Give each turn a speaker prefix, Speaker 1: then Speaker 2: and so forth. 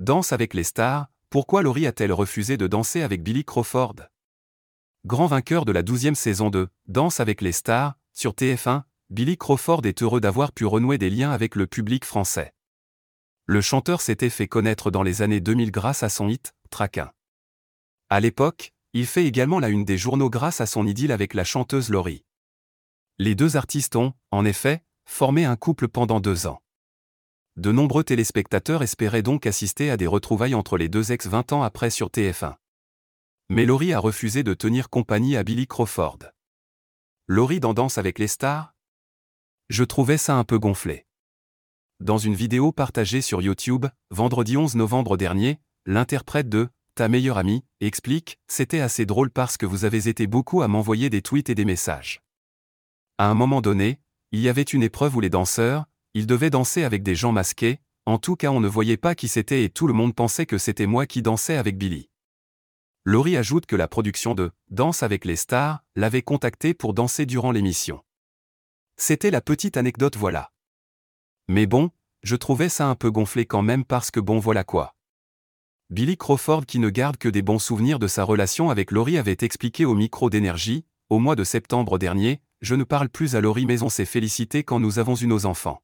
Speaker 1: Danse avec les stars, pourquoi Laurie a-t-elle refusé de danser avec Billy Crawford? Grand vainqueur de la douzième saison de Danse avec les stars, sur TF1, Billy Crawford est heureux d'avoir pu renouer des liens avec le public français. Le chanteur s'était fait connaître dans les années 2000 grâce à son hit, Traquin. À l'époque, il fait également la une des journaux grâce à son idylle avec la chanteuse Laurie. Les deux artistes ont, en effet, formé un couple pendant deux ans. De nombreux téléspectateurs espéraient donc assister à des retrouvailles entre les deux ex 20 ans après sur TF1. Mais Laurie a refusé de tenir compagnie à Billy Crawford. Laurie dans Danse avec les stars? Je trouvais ça un peu gonflé. Dans une vidéo partagée sur YouTube, vendredi 11 novembre dernier, l'interprète de Ta meilleure amie explique C'était assez drôle parce que vous avez été beaucoup à m'envoyer des tweets et des messages. À un moment donné, il y avait une épreuve où les danseurs, ils devaient danser avec des gens masqués, en tout cas on ne voyait pas qui c'était et tout le monde pensait que c'était moi qui dansais avec Billy. Laurie ajoute que la production de Danse avec les stars l'avait contacté pour danser durant l'émission. C'était la petite anecdote voilà. Mais bon, je trouvais ça un peu gonflé quand même parce que bon voilà quoi. Billy Crawford qui ne garde que des bons souvenirs de sa relation avec Laurie avait expliqué au micro d'énergie, au mois de septembre dernier, je ne parle plus à Laurie mais on s'est félicité quand nous avons eu nos enfants.